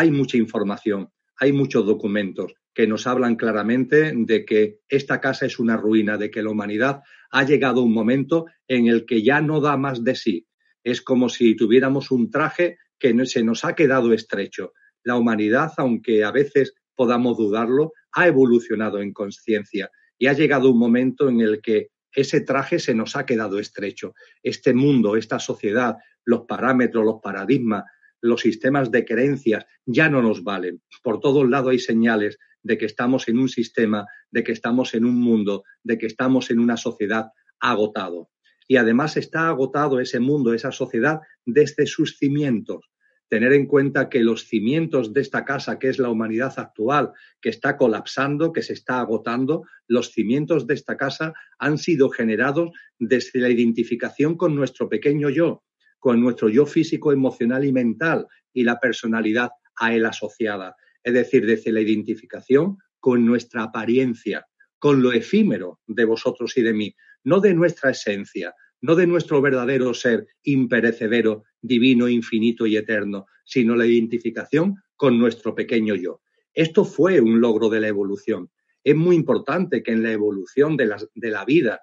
Hay mucha información, hay muchos documentos que nos hablan claramente de que esta casa es una ruina, de que la humanidad ha llegado a un momento en el que ya no da más de sí. Es como si tuviéramos un traje que se nos ha quedado estrecho. La humanidad, aunque a veces podamos dudarlo, ha evolucionado en conciencia y ha llegado un momento en el que ese traje se nos ha quedado estrecho. Este mundo, esta sociedad, los parámetros, los paradigmas, los sistemas de creencias ya no nos valen. Por todos lados hay señales de que estamos en un sistema, de que estamos en un mundo, de que estamos en una sociedad agotado. Y además está agotado ese mundo, esa sociedad, desde sus cimientos. Tener en cuenta que los cimientos de esta casa, que es la humanidad actual, que está colapsando, que se está agotando, los cimientos de esta casa han sido generados desde la identificación con nuestro pequeño yo, con nuestro yo físico, emocional y mental y la personalidad a él asociada. Es decir, desde la identificación con nuestra apariencia, con lo efímero de vosotros y de mí, no de nuestra esencia, no de nuestro verdadero ser imperecedero, divino, infinito y eterno, sino la identificación con nuestro pequeño yo. Esto fue un logro de la evolución. Es muy importante que en la evolución de la, de la vida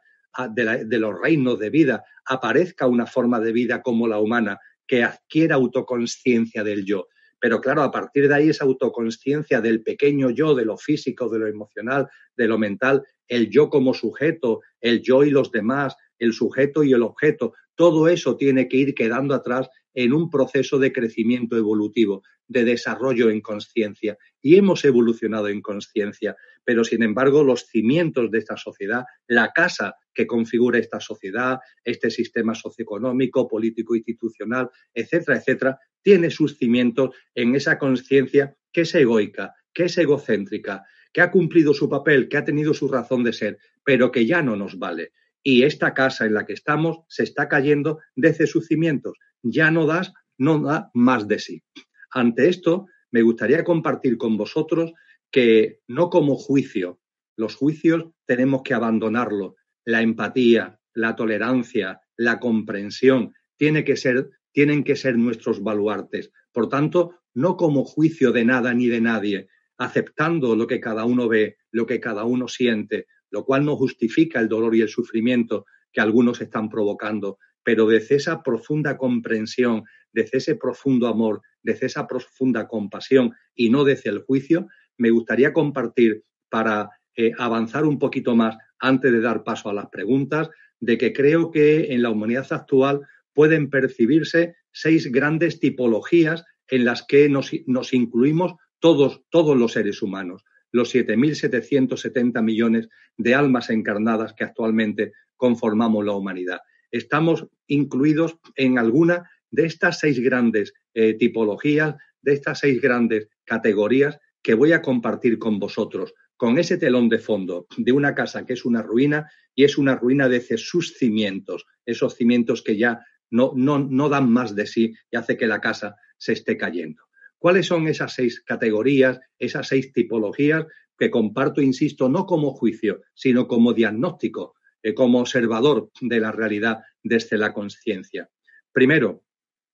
de, los reinos de vida aparezca una forma de vida como la humana que adquiera autoconsciencia del yo. Pero claro, a partir de ahí esa autoconsciencia del pequeño yo, de lo físico, de lo emocional, de lo mental, el yo como sujeto, el yo y los demás, el sujeto y el objeto, todo eso tiene que ir quedando atrás en un proceso de crecimiento evolutivo, de desarrollo en conciencia. Y hemos evolucionado en conciencia, pero sin embargo los cimientos de esta sociedad, la casa que configura esta sociedad, este sistema socioeconómico, político, institucional, etcétera, etcétera, tiene sus cimientos en esa conciencia que es egoica, que es egocéntrica, que ha cumplido su papel, que ha tenido su razón de ser, pero que ya no nos vale. Y esta casa en la que estamos se está cayendo desde sus cimientos ya no das, no da más de sí. Ante esto, me gustaría compartir con vosotros que no como juicio, los juicios tenemos que abandonarlo. La empatía, la tolerancia, la comprensión tiene que ser, tienen que ser nuestros baluartes. Por tanto, no como juicio de nada ni de nadie, aceptando lo que cada uno ve, lo que cada uno siente, lo cual no justifica el dolor y el sufrimiento que algunos están provocando, pero desde esa profunda comprensión, desde ese profundo amor, desde esa profunda compasión y no desde el juicio, me gustaría compartir para eh, avanzar un poquito más antes de dar paso a las preguntas, de que creo que en la humanidad actual pueden percibirse seis grandes tipologías en las que nos, incluimos todos, todos los seres humanos, los 7.770 millones de almas encarnadas que actualmente conformamos la humanidad. Estamos incluidos en alguna de estas seis grandes eh, tipologías, de estas seis grandes categorías que voy a compartir con vosotros, con ese telón de fondo de una casa que es una ruina y es una ruina de sus cimientos, esos cimientos que ya no, no, no dan más de sí y hace que la casa se esté cayendo. ¿Cuáles son esas seis categorías, esas seis tipologías que comparto, insisto, no como juicio, sino como diagnóstico eh, como observador de la realidad desde la conciencia. Primero,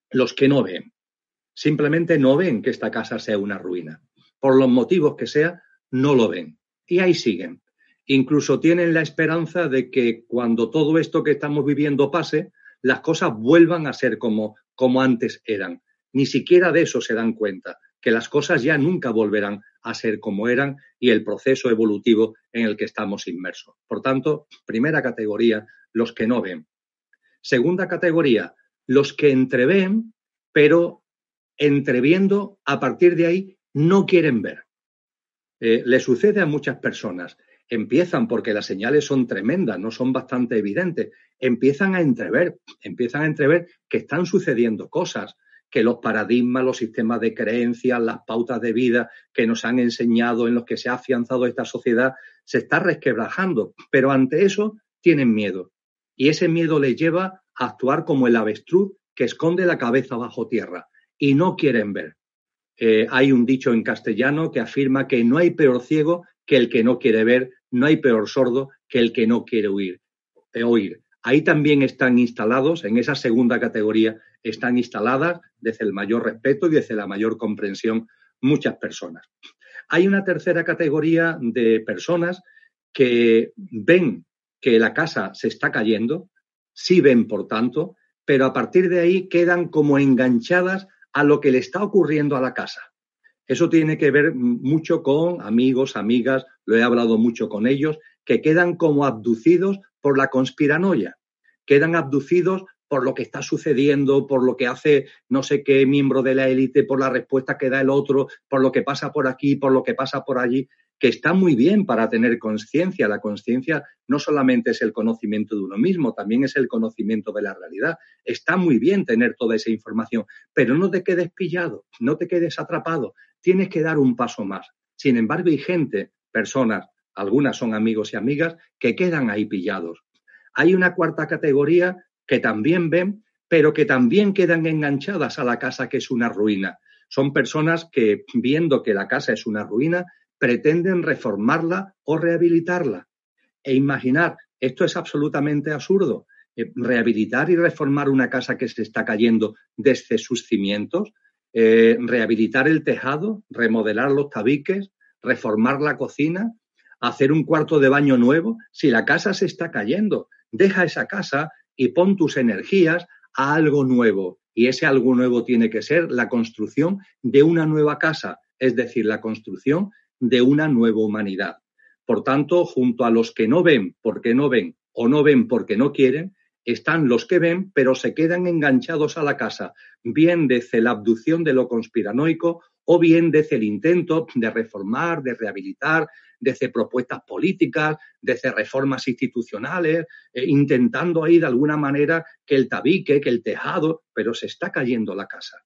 los que no ven. Simplemente no ven que esta casa sea una ruina. Por los motivos que sea, no lo ven. Y ahí siguen. Incluso tienen la esperanza de que cuando todo esto que estamos viviendo pase, las cosas vuelvan a ser como, como antes eran. Ni siquiera de eso se dan cuenta, que las cosas ya nunca volverán a ser como eran y el proceso evolutivo en el que estamos inmersos. Por tanto, primera categoría, los que no ven. Segunda categoría, los que entreven, pero entreviendo, a partir de ahí no quieren ver. Eh, le sucede a muchas personas. Empiezan, porque las señales son tremendas, no son bastante evidentes, empiezan a entrever, empiezan a entrever que están sucediendo cosas, que los paradigmas, los sistemas de creencias, las pautas de vida que nos han enseñado, en los que se ha afianzado esta sociedad, se está resquebrajando. Pero ante eso tienen miedo. Y ese miedo les lleva a actuar como el avestruz que esconde la cabeza bajo tierra y no quieren ver. Eh, hay un dicho en castellano que afirma que no hay peor ciego que el que no quiere ver, no hay peor sordo que el que no quiere eh, oír. Ahí también están instalados, en esa segunda categoría, están instaladas desde el mayor respeto y desde la mayor comprensión muchas personas. Hay una tercera categoría de personas que ven que la casa se está cayendo, sí ven, por tanto, pero a partir de ahí quedan como enganchadas a lo que le está ocurriendo a la casa. Eso tiene que ver mucho con amigos, amigas, lo he hablado mucho con ellos, que quedan como abducidos por la conspiranoia, quedan abducidos por lo que está sucediendo, por lo que hace no sé qué miembro de la élite, por la respuesta que da el otro, por lo que pasa por aquí, por lo que pasa por allí, que está muy bien para tener conciencia. La conciencia no solamente es el conocimiento de uno mismo, también es el conocimiento de la realidad. Está muy bien tener toda esa información, pero no te quedes pillado, no te quedes atrapado, tienes que dar un paso más. Sin embargo, hay gente, personas, algunas son amigos y amigas, que quedan ahí pillados. Hay una cuarta categoría que también ven, pero que también quedan enganchadas a la casa que es una ruina. Son personas que, viendo que la casa es una ruina, pretenden reformarla o rehabilitarla. E imaginar, esto es absolutamente absurdo, eh, rehabilitar y reformar una casa que se está cayendo desde sus cimientos, eh, rehabilitar el tejado, remodelar los tabiques, reformar la cocina, hacer un cuarto de baño nuevo, si la casa se está cayendo, deja esa casa y pon tus energías a algo nuevo. Y ese algo nuevo tiene que ser la construcción de una nueva casa, es decir, la construcción de una nueva humanidad. Por tanto, junto a los que no ven porque no ven o no ven porque no quieren, están los que ven pero se quedan enganchados a la casa, bien desde la abducción de lo conspiranoico o bien desde el intento de reformar, de rehabilitar, desde propuestas políticas, desde reformas institucionales, eh, intentando ahí de alguna manera que el tabique, que el tejado, pero se está cayendo la casa.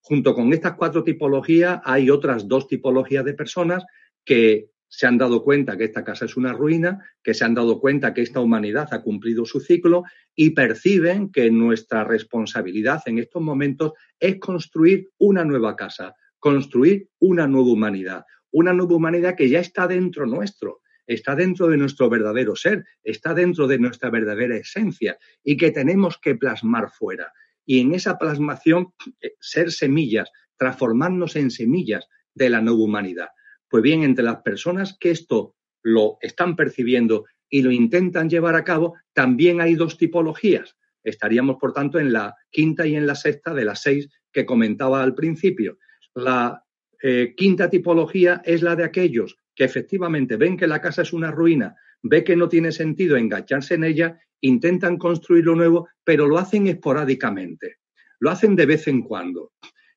Junto con estas cuatro tipologías hay otras dos tipologías de personas que se han dado cuenta que esta casa es una ruina, que se han dado cuenta que esta humanidad ha cumplido su ciclo y perciben que nuestra responsabilidad en estos momentos es construir una nueva casa, construir una nueva humanidad, una nueva humanidad que ya está dentro nuestro, está dentro de nuestro verdadero ser, está dentro de nuestra verdadera esencia y que tenemos que plasmar fuera. Y en esa plasmación eh, ser semillas, transformarnos en semillas de la nueva humanidad. Pues bien, entre las personas que esto lo están percibiendo y lo intentan llevar a cabo, también hay dos tipologías. Estaríamos, por tanto, en la quinta y en la sexta de las seis que comentaba al principio. La eh, quinta tipología es la de aquellos que efectivamente ven que la casa es una ruina, ve que no tiene sentido engancharse en ella, intentan construir lo nuevo, pero lo hacen esporádicamente, lo hacen de vez en cuando.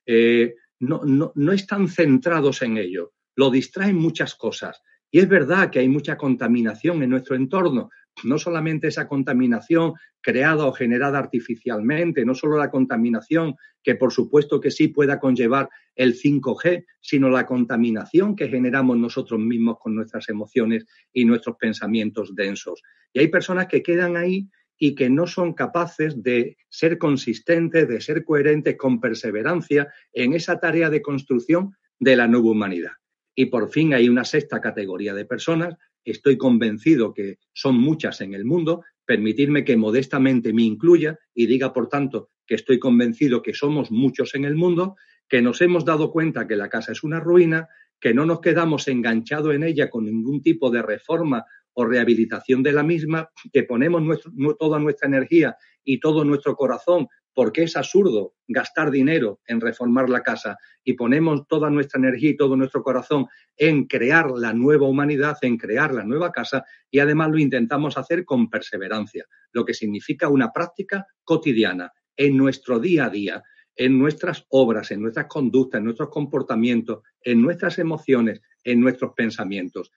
Eh, no, no están centrados en ello, lo distraen muchas cosas. Y es verdad que hay mucha contaminación en nuestro entorno, no solamente esa contaminación creada o generada artificialmente, no solo la contaminación que por supuesto que sí pueda conllevar el 5G, sino la contaminación que generamos nosotros mismos con nuestras emociones y nuestros pensamientos densos. Y hay personas que quedan ahí y que no son capaces de ser consistentes, de ser coherentes con perseverancia en esa tarea de construcción de la nueva humanidad. Y por fin hay una sexta categoría de personas estoy convencido que son muchas en el mundo, permitirme que modestamente me incluya y diga, por tanto, que estoy convencido que somos muchos en el mundo, que nos hemos dado cuenta que la casa es una ruina, que no nos quedamos enganchados en ella con ningún tipo de reforma o rehabilitación de la misma, que ponemos toda nuestra energía y todo nuestro corazón porque es absurdo gastar dinero en reformar la casa y ponemos toda nuestra energía y todo nuestro corazón en crear la nueva humanidad, en crear la nueva casa y además lo intentamos hacer con perseverancia, lo que significa una práctica cotidiana en nuestro día a día, en nuestras obras, en nuestras conductas, en nuestros comportamientos, en nuestras emociones, en nuestros pensamientos.